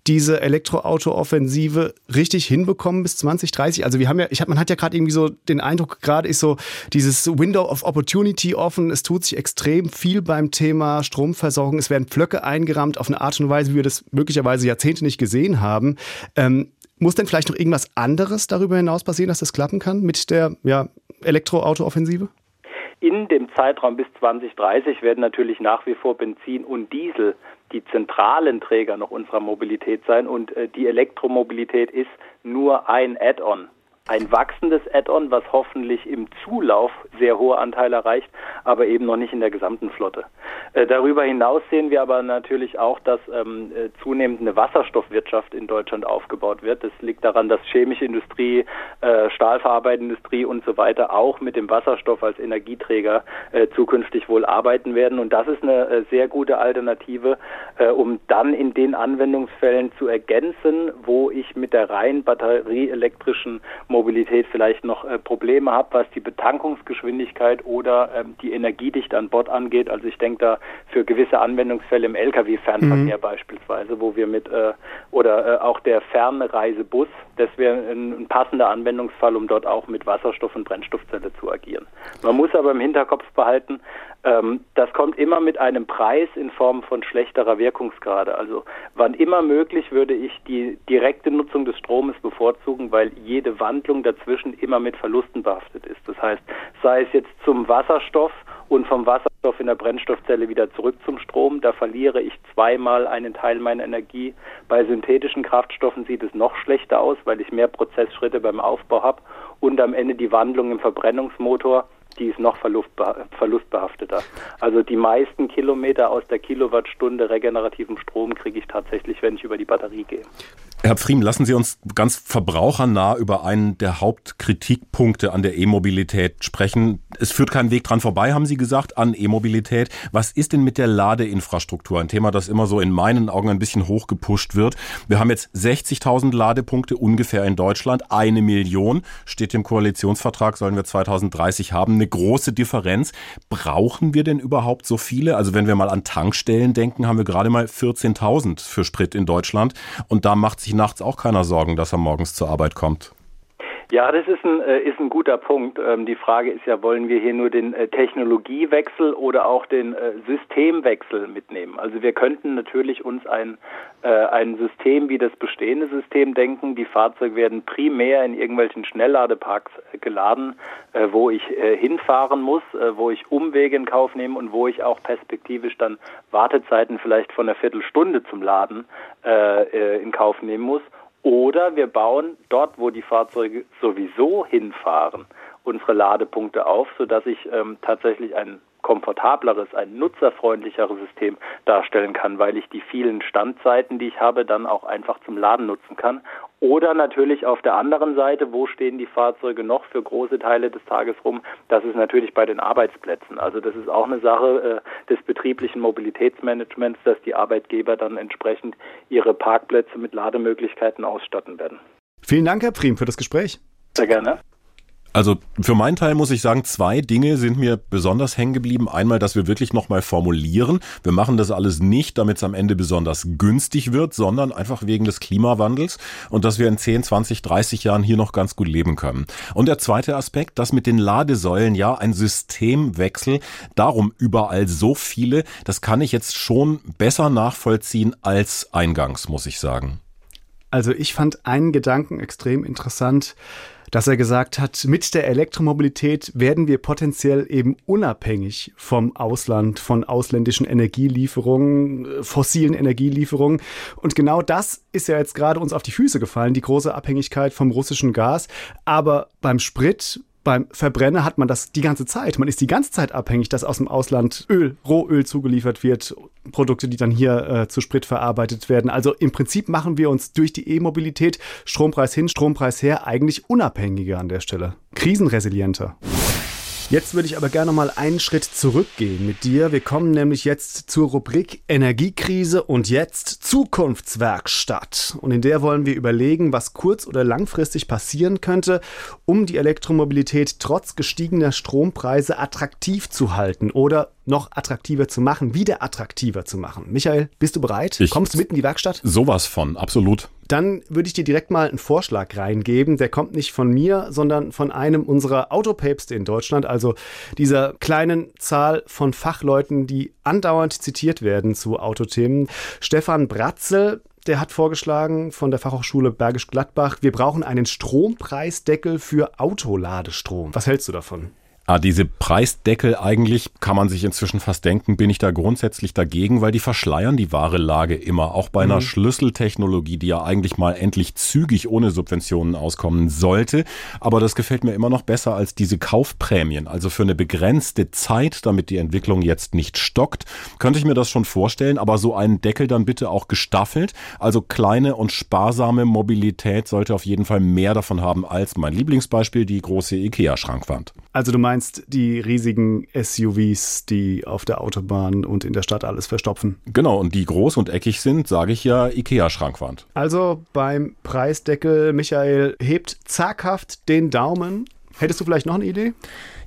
diese Elektroauto-Offensive richtig hinbekommen bis 2030? Also wir haben ja, ich hab, man hat ja gerade irgendwie so den Eindruck, gerade ist so dieses Window of Opportunity offen. Es tut sich extrem viel beim Thema Stromversorgung. Es werden Pflöcke eingerammt auf eine Art und Weise, wie wir das möglicherweise Jahrzehnte nicht gesehen haben. Ähm, muss denn vielleicht noch irgendwas anderes darüber hinaus passieren, dass das klappen kann mit der ja, Elektroauto-Offensive? In dem Zeitraum bis 2030 werden natürlich nach wie vor Benzin und Diesel die zentralen Träger noch unserer Mobilität sein. Und äh, die Elektromobilität ist nur ein Add-on ein wachsendes Add-on, was hoffentlich im Zulauf sehr hohe Anteile erreicht, aber eben noch nicht in der gesamten Flotte. Äh, darüber hinaus sehen wir aber natürlich auch, dass ähm, äh, zunehmend eine Wasserstoffwirtschaft in Deutschland aufgebaut wird. Das liegt daran, dass chemische Industrie, äh, Stahlverarbeitungsindustrie und so weiter auch mit dem Wasserstoff als Energieträger äh, zukünftig wohl arbeiten werden. Und das ist eine äh, sehr gute Alternative, um dann in den Anwendungsfällen zu ergänzen, wo ich mit der rein batterieelektrischen vielleicht noch äh, Probleme habe, was die Betankungsgeschwindigkeit oder ähm, die Energiedichte an Bord angeht. Also ich denke da für gewisse Anwendungsfälle im Lkw-Fernverkehr mhm. beispielsweise, wo wir mit äh, oder äh, auch der Fernreisebus, das wäre ein, passender Anwendungsfall, um dort auch mit Wasserstoff und Brennstoffzelle zu agieren. Man muss aber im Hinterkopf behalten, ähm, das kommt immer mit einem Preis in Form von schlechterer Wirkungsgrade. Also wann immer möglich würde ich die direkte Nutzung des Stromes bevorzugen, weil jede Wandlung dazwischen immer mit Verlusten behaftet ist. Das heißt, sei es jetzt zum Wasserstoff und vom Wasserstoff in der Brennstoffzelle wieder zurück zum Strom, da verliere ich zweimal einen Teil meiner Energie. Bei synthetischen Kraftstoffen sieht es noch schlechter aus, weil ich mehr Prozessschritte beim Aufbau habe und am Ende die Wandlung im Verbrennungsmotor die ist noch verlustbehafteter. Also die meisten Kilometer aus der Kilowattstunde regenerativen Strom kriege ich tatsächlich, wenn ich über die Batterie gehe. Herr Pfriem, lassen Sie uns ganz verbrauchernah über einen der Hauptkritikpunkte an der E-Mobilität sprechen. Es führt kein Weg dran vorbei, haben Sie gesagt, an E-Mobilität. Was ist denn mit der Ladeinfrastruktur? Ein Thema, das immer so in meinen Augen ein bisschen hochgepusht wird. Wir haben jetzt 60.000 Ladepunkte ungefähr in Deutschland. Eine Million steht im Koalitionsvertrag, sollen wir 2030 haben. Eine große Differenz. Brauchen wir denn überhaupt so viele? Also wenn wir mal an Tankstellen denken, haben wir gerade mal 14.000 für Sprit in Deutschland. Und da macht sich nachts auch keiner Sorgen, dass er morgens zur Arbeit kommt. Ja, das ist ein, äh, ist ein guter Punkt. Ähm, die Frage ist ja, wollen wir hier nur den äh, Technologiewechsel oder auch den äh, Systemwechsel mitnehmen? Also wir könnten natürlich uns ein, ein System wie das bestehende System denken. Die Fahrzeuge werden primär in irgendwelchen Schnellladeparks geladen, wo ich hinfahren muss, wo ich Umwege in Kauf nehme und wo ich auch perspektivisch dann Wartezeiten vielleicht von einer Viertelstunde zum Laden in Kauf nehmen muss Oder wir bauen dort, wo die Fahrzeuge sowieso hinfahren, unsere Ladepunkte auf, sodass ich ähm, tatsächlich ein komfortableres, ein nutzerfreundlicheres System darstellen kann, weil ich die vielen Standzeiten, die ich habe, dann auch einfach zum Laden nutzen kann. Oder natürlich auf der anderen Seite, wo stehen die Fahrzeuge noch für große Teile des Tages rum? Das ist natürlich bei den Arbeitsplätzen. Also das ist auch eine Sache äh, des betrieblichen Mobilitätsmanagements, dass die Arbeitgeber dann entsprechend ihre Parkplätze mit Lademöglichkeiten ausstatten werden. Vielen Dank, Herr Prim, für das Gespräch. Sehr gerne. Also für meinen Teil muss ich sagen, zwei Dinge sind mir besonders hängen geblieben. Einmal, dass wir wirklich nochmal formulieren. Wir machen das alles nicht, damit es am Ende besonders günstig wird, sondern einfach wegen des Klimawandels und dass wir in 10, 20, 30 Jahren hier noch ganz gut leben können. Und der zweite Aspekt, dass mit den Ladesäulen ja ein Systemwechsel, darum überall so viele, das kann ich jetzt schon besser nachvollziehen als eingangs, muss ich sagen. Also ich fand einen Gedanken extrem interessant dass er gesagt hat, mit der Elektromobilität werden wir potenziell eben unabhängig vom Ausland, von ausländischen Energielieferungen, fossilen Energielieferungen. Und genau das ist ja jetzt gerade uns auf die Füße gefallen, die große Abhängigkeit vom russischen Gas. Aber beim Sprit beim Verbrenner hat man das die ganze Zeit. Man ist die ganze Zeit abhängig, dass aus dem Ausland Öl, Rohöl zugeliefert wird, Produkte, die dann hier äh, zu Sprit verarbeitet werden. Also im Prinzip machen wir uns durch die E-Mobilität Strompreis hin, Strompreis her eigentlich unabhängiger an der Stelle, krisenresilienter. Jetzt würde ich aber gerne mal einen Schritt zurückgehen mit dir. Wir kommen nämlich jetzt zur Rubrik Energiekrise und jetzt Zukunftswerkstatt. Und in der wollen wir überlegen, was kurz- oder langfristig passieren könnte, um die Elektromobilität trotz gestiegener Strompreise attraktiv zu halten oder noch attraktiver zu machen, wieder attraktiver zu machen. Michael, bist du bereit? Ich Kommst du mit in die Werkstatt? Sowas von, absolut. Dann würde ich dir direkt mal einen Vorschlag reingeben. Der kommt nicht von mir, sondern von einem unserer Autopäpste in Deutschland, also dieser kleinen Zahl von Fachleuten, die andauernd zitiert werden zu Autothemen. Stefan Bratzel, der hat vorgeschlagen von der Fachhochschule Bergisch Gladbach, wir brauchen einen Strompreisdeckel für Autoladestrom. Was hältst du davon? Ah, diese Preisdeckel eigentlich kann man sich inzwischen fast denken, bin ich da grundsätzlich dagegen, weil die verschleiern die wahre Lage immer. Auch bei mhm. einer Schlüsseltechnologie, die ja eigentlich mal endlich zügig ohne Subventionen auskommen sollte. Aber das gefällt mir immer noch besser als diese Kaufprämien. Also für eine begrenzte Zeit, damit die Entwicklung jetzt nicht stockt, könnte ich mir das schon vorstellen. Aber so einen Deckel dann bitte auch gestaffelt. Also kleine und sparsame Mobilität sollte auf jeden Fall mehr davon haben als mein Lieblingsbeispiel, die große IKEA-Schrankwand. Also du meinst die riesigen SUVs, die auf der Autobahn und in der Stadt alles verstopfen? Genau, und die groß und eckig sind, sage ich ja IKEA-Schrankwand. Also beim Preisdeckel, Michael hebt zaghaft den Daumen. Hättest du vielleicht noch eine Idee?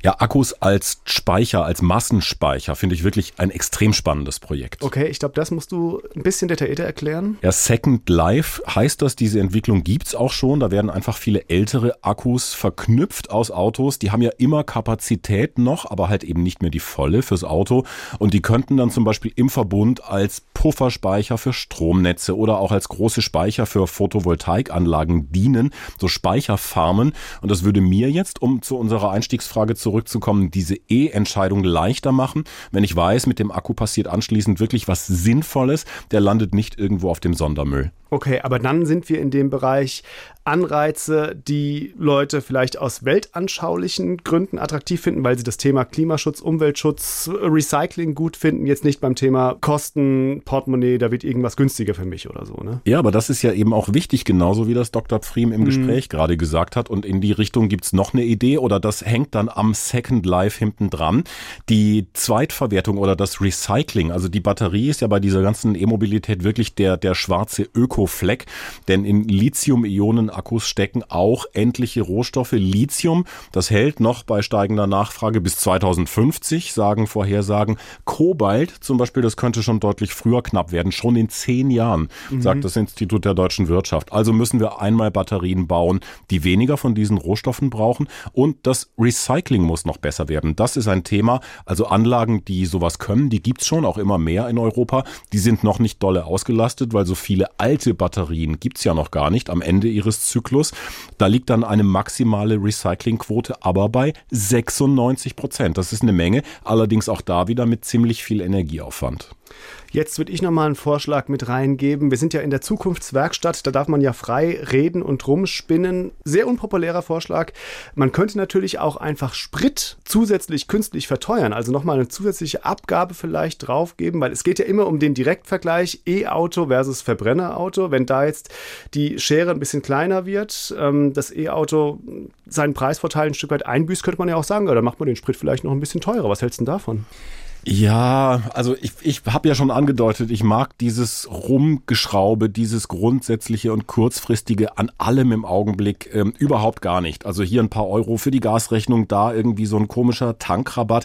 Ja, Akkus als Speicher, als Massenspeicher finde ich wirklich ein extrem spannendes Projekt. Okay, ich glaube, das musst du ein bisschen detaillierter erklären. Ja, Second Life heißt das, diese Entwicklung gibt's auch schon. Da werden einfach viele ältere Akkus verknüpft aus Autos. Die haben ja immer Kapazität noch, aber halt eben nicht mehr die volle fürs Auto. Und die könnten dann zum Beispiel im Verbund als Pufferspeicher für Stromnetze oder auch als große Speicher für Photovoltaikanlagen dienen, so Speicherfarmen. Und das würde mir jetzt, um zu unserer Einstiegsfrage zu zurückzukommen, diese E-Entscheidung leichter machen. Wenn ich weiß, mit dem Akku passiert anschließend wirklich was Sinnvolles, der landet nicht irgendwo auf dem Sondermüll. Okay, aber dann sind wir in dem Bereich Anreize, die Leute vielleicht aus weltanschaulichen Gründen attraktiv finden, weil sie das Thema Klimaschutz, Umweltschutz, Recycling gut finden, jetzt nicht beim Thema Kosten, Portemonnaie, da wird irgendwas günstiger für mich oder so, ne? Ja, aber das ist ja eben auch wichtig, genauso wie das Dr. Pfriem im mhm. Gespräch gerade gesagt hat. Und in die Richtung gibt's noch eine Idee oder das hängt dann am Second Life hinten dran. Die Zweitverwertung oder das Recycling, also die Batterie ist ja bei dieser ganzen E-Mobilität wirklich der, der schwarze Öko-Fleck, denn in Lithium-Ionen-Akkus stecken auch endliche Rohstoffe. Lithium, das hält noch bei steigender Nachfrage bis 2050, sagen Vorhersagen. Kobalt zum Beispiel, das könnte schon deutlich früher knapp werden, schon in zehn Jahren, mhm. sagt das Institut der deutschen Wirtschaft. Also müssen wir einmal Batterien bauen, die weniger von diesen Rohstoffen brauchen und das Recycling muss noch besser werden. Das ist ein Thema. Also Anlagen, die sowas können, die gibt's schon auch immer mehr in Europa. Die sind noch nicht dolle ausgelastet, weil so viele alte Lithium-Batterien gibt's ja noch gar nicht am Ende ihres Zyklus. Da liegt dann eine maximale Recyclingquote aber bei 96 Prozent. Das ist eine Menge, allerdings auch da wieder mit ziemlich viel Energieaufwand. Jetzt würde ich nochmal einen Vorschlag mit reingeben. Wir sind ja in der Zukunftswerkstatt, da darf man ja frei reden und rumspinnen. Sehr unpopulärer Vorschlag. Man könnte natürlich auch einfach Sprit zusätzlich künstlich verteuern, also nochmal eine zusätzliche Abgabe vielleicht draufgeben, weil es geht ja immer um den Direktvergleich E-Auto versus Verbrennerauto. Wenn da jetzt die Schere ein bisschen kleiner wird, ähm, das E-Auto seinen Preisvorteil ein Stück weit einbüßt, könnte man ja auch sagen, oder macht man den Sprit vielleicht noch ein bisschen teurer. Was hältst du denn davon? Ja, also ich, ich habe ja schon angedeutet, ich mag dieses Rumgeschraube, dieses grundsätzliche und kurzfristige an allem im Augenblick ähm, überhaupt gar nicht. Also hier ein paar Euro für die Gasrechnung, da irgendwie so ein komischer Tankrabatt.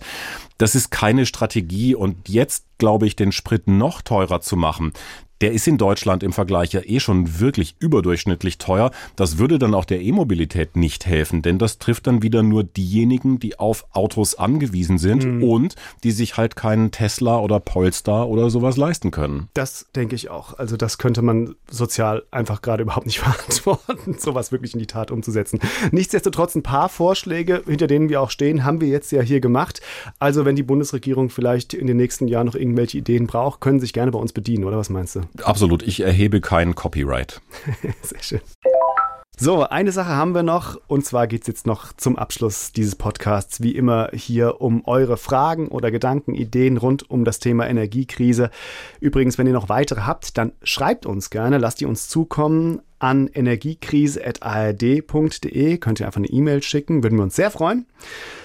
Das ist keine Strategie und jetzt glaube ich, den Sprit noch teurer zu machen, der ist in Deutschland im Vergleich ja eh schon wirklich überdurchschnittlich teuer. Das würde dann auch der E-Mobilität nicht helfen, denn das trifft dann wieder nur diejenigen, die auf Autos angewiesen sind mhm. und die sich halt keinen Tesla oder Polestar oder sowas leisten können. Das denke ich auch. Also das könnte man sozial einfach gerade überhaupt nicht verantworten, sowas wirklich in die Tat umzusetzen. Nichtsdestotrotz ein paar Vorschläge, hinter denen wir auch stehen, haben wir jetzt ja hier gemacht. Also wenn die Bundesregierung vielleicht in den nächsten Jahren noch irgendwelche Ideen braucht, können sich gerne bei uns bedienen, oder was meinst du? Absolut, ich erhebe kein Copyright. Sehr schön. So, eine Sache haben wir noch und zwar geht es jetzt noch zum Abschluss dieses Podcasts wie immer hier um eure Fragen oder Gedanken, Ideen rund um das Thema Energiekrise. Übrigens, wenn ihr noch weitere habt, dann schreibt uns gerne, lasst die uns zukommen an energiekrise.ard.de. Könnt ihr einfach eine E-Mail schicken, würden wir uns sehr freuen.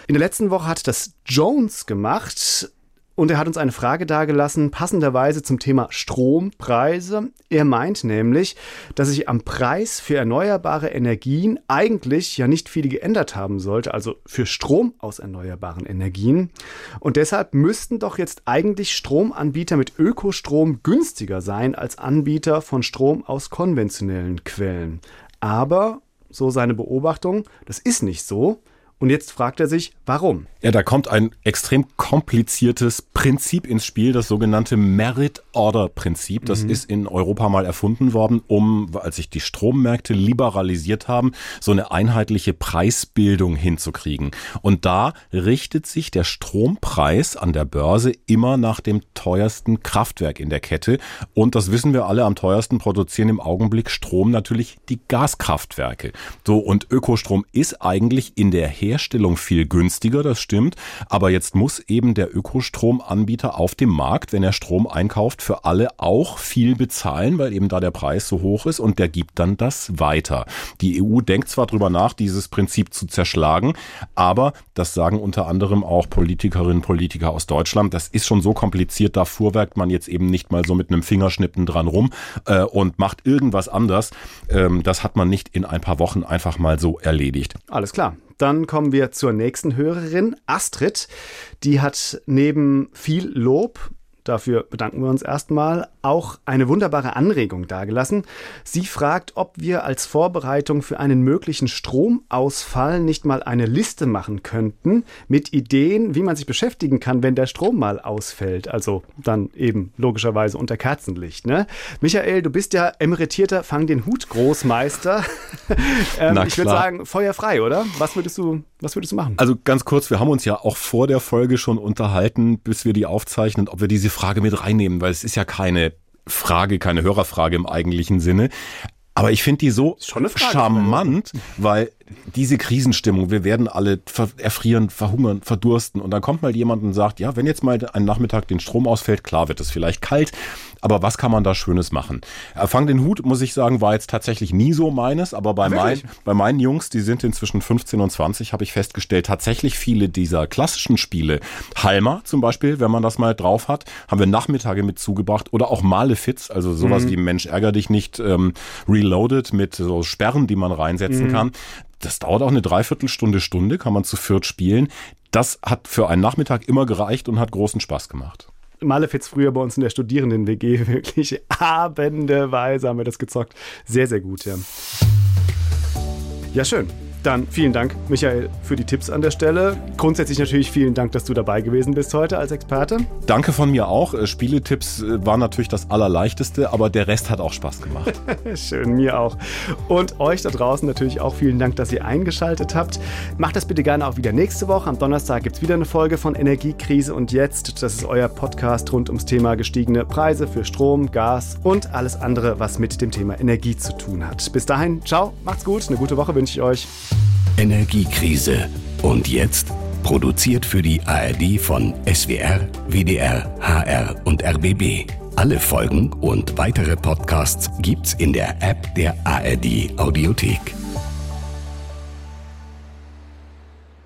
In der letzten Woche hat das Jones gemacht. Und er hat uns eine Frage dargelassen, passenderweise zum Thema Strompreise. Er meint nämlich, dass sich am Preis für erneuerbare Energien eigentlich ja nicht viel geändert haben sollte, also für Strom aus erneuerbaren Energien. Und deshalb müssten doch jetzt eigentlich Stromanbieter mit Ökostrom günstiger sein als Anbieter von Strom aus konventionellen Quellen. Aber, so seine Beobachtung, das ist nicht so. Und jetzt fragt er sich, warum? Ja, da kommt ein extrem kompliziertes Prinzip ins Spiel, das sogenannte Merit-Order-Prinzip. Das mhm. ist in Europa mal erfunden worden, um, als sich die Strommärkte liberalisiert haben, so eine einheitliche Preisbildung hinzukriegen. Und da richtet sich der Strompreis an der Börse immer nach dem teuersten Kraftwerk in der Kette. Und das wissen wir alle, am teuersten produzieren im Augenblick Strom natürlich die Gaskraftwerke. So, und Ökostrom ist eigentlich in der Her Herstellung viel günstiger, das stimmt. Aber jetzt muss eben der Ökostromanbieter auf dem Markt, wenn er Strom einkauft, für alle auch viel bezahlen, weil eben da der Preis so hoch ist und der gibt dann das weiter. Die EU denkt zwar drüber nach, dieses Prinzip zu zerschlagen, aber das sagen unter anderem auch Politikerinnen und Politiker aus Deutschland. Das ist schon so kompliziert, da fuhrwerkt man jetzt eben nicht mal so mit einem Fingerschnippen dran rum äh, und macht irgendwas anders. Ähm, das hat man nicht in ein paar Wochen einfach mal so erledigt. Alles klar. Dann kommen wir zur nächsten Hörerin, Astrid. Die hat neben viel Lob Dafür bedanken wir uns erstmal. Auch eine wunderbare Anregung dargelassen. Sie fragt, ob wir als Vorbereitung für einen möglichen Stromausfall nicht mal eine Liste machen könnten mit Ideen, wie man sich beschäftigen kann, wenn der Strom mal ausfällt. Also dann eben logischerweise unter Kerzenlicht. Ne? Michael, du bist ja emeritierter Fang den Hut Großmeister. ähm, ich würde sagen, feuerfrei, oder? Was würdest du, was würdest du machen? Also ganz kurz, wir haben uns ja auch vor der Folge schon unterhalten, bis wir die aufzeichnen, ob wir diese Frage mit reinnehmen, weil es ist ja keine Frage, keine Hörerfrage im eigentlichen Sinne. Aber ich finde die so charmant, weil diese Krisenstimmung, wir werden alle erfrieren, verhungern, verdursten und dann kommt mal jemand und sagt, ja, wenn jetzt mal ein Nachmittag den Strom ausfällt, klar wird es vielleicht kalt, aber was kann man da Schönes machen? Äh, Fang den Hut, muss ich sagen, war jetzt tatsächlich nie so meines, aber bei, mein, bei meinen Jungs, die sind inzwischen 15 und 20, habe ich festgestellt, tatsächlich viele dieser klassischen Spiele, Halma zum Beispiel, wenn man das mal drauf hat, haben wir Nachmittage mit zugebracht oder auch Malefiz, also sowas mhm. wie Mensch ärger dich nicht, ähm, Reloaded mit so Sperren, die man reinsetzen mhm. kann das dauert auch eine Dreiviertelstunde, Stunde, kann man zu viert spielen. Das hat für einen Nachmittag immer gereicht und hat großen Spaß gemacht. Malefiz früher bei uns in der Studierenden-WG wirklich abendeweise haben wir das gezockt. Sehr, sehr gut, ja. Ja, schön. Dann vielen Dank, Michael, für die Tipps an der Stelle. Grundsätzlich natürlich vielen Dank, dass du dabei gewesen bist heute als Experte. Danke von mir auch. Äh, Spieletipps äh, war natürlich das Allerleichteste, aber der Rest hat auch Spaß gemacht. Schön, mir auch. Und euch da draußen natürlich auch vielen Dank, dass ihr eingeschaltet habt. Macht das bitte gerne auch wieder nächste Woche. Am Donnerstag gibt es wieder eine Folge von Energiekrise und jetzt. Das ist euer Podcast rund ums Thema gestiegene Preise für Strom, Gas und alles andere, was mit dem Thema Energie zu tun hat. Bis dahin, ciao, macht's gut, eine gute Woche wünsche ich euch. Energiekrise. Und jetzt? Produziert für die ARD von SWR, WDR, HR und RBB. Alle Folgen und weitere Podcasts gibt's in der App der ARD Audiothek.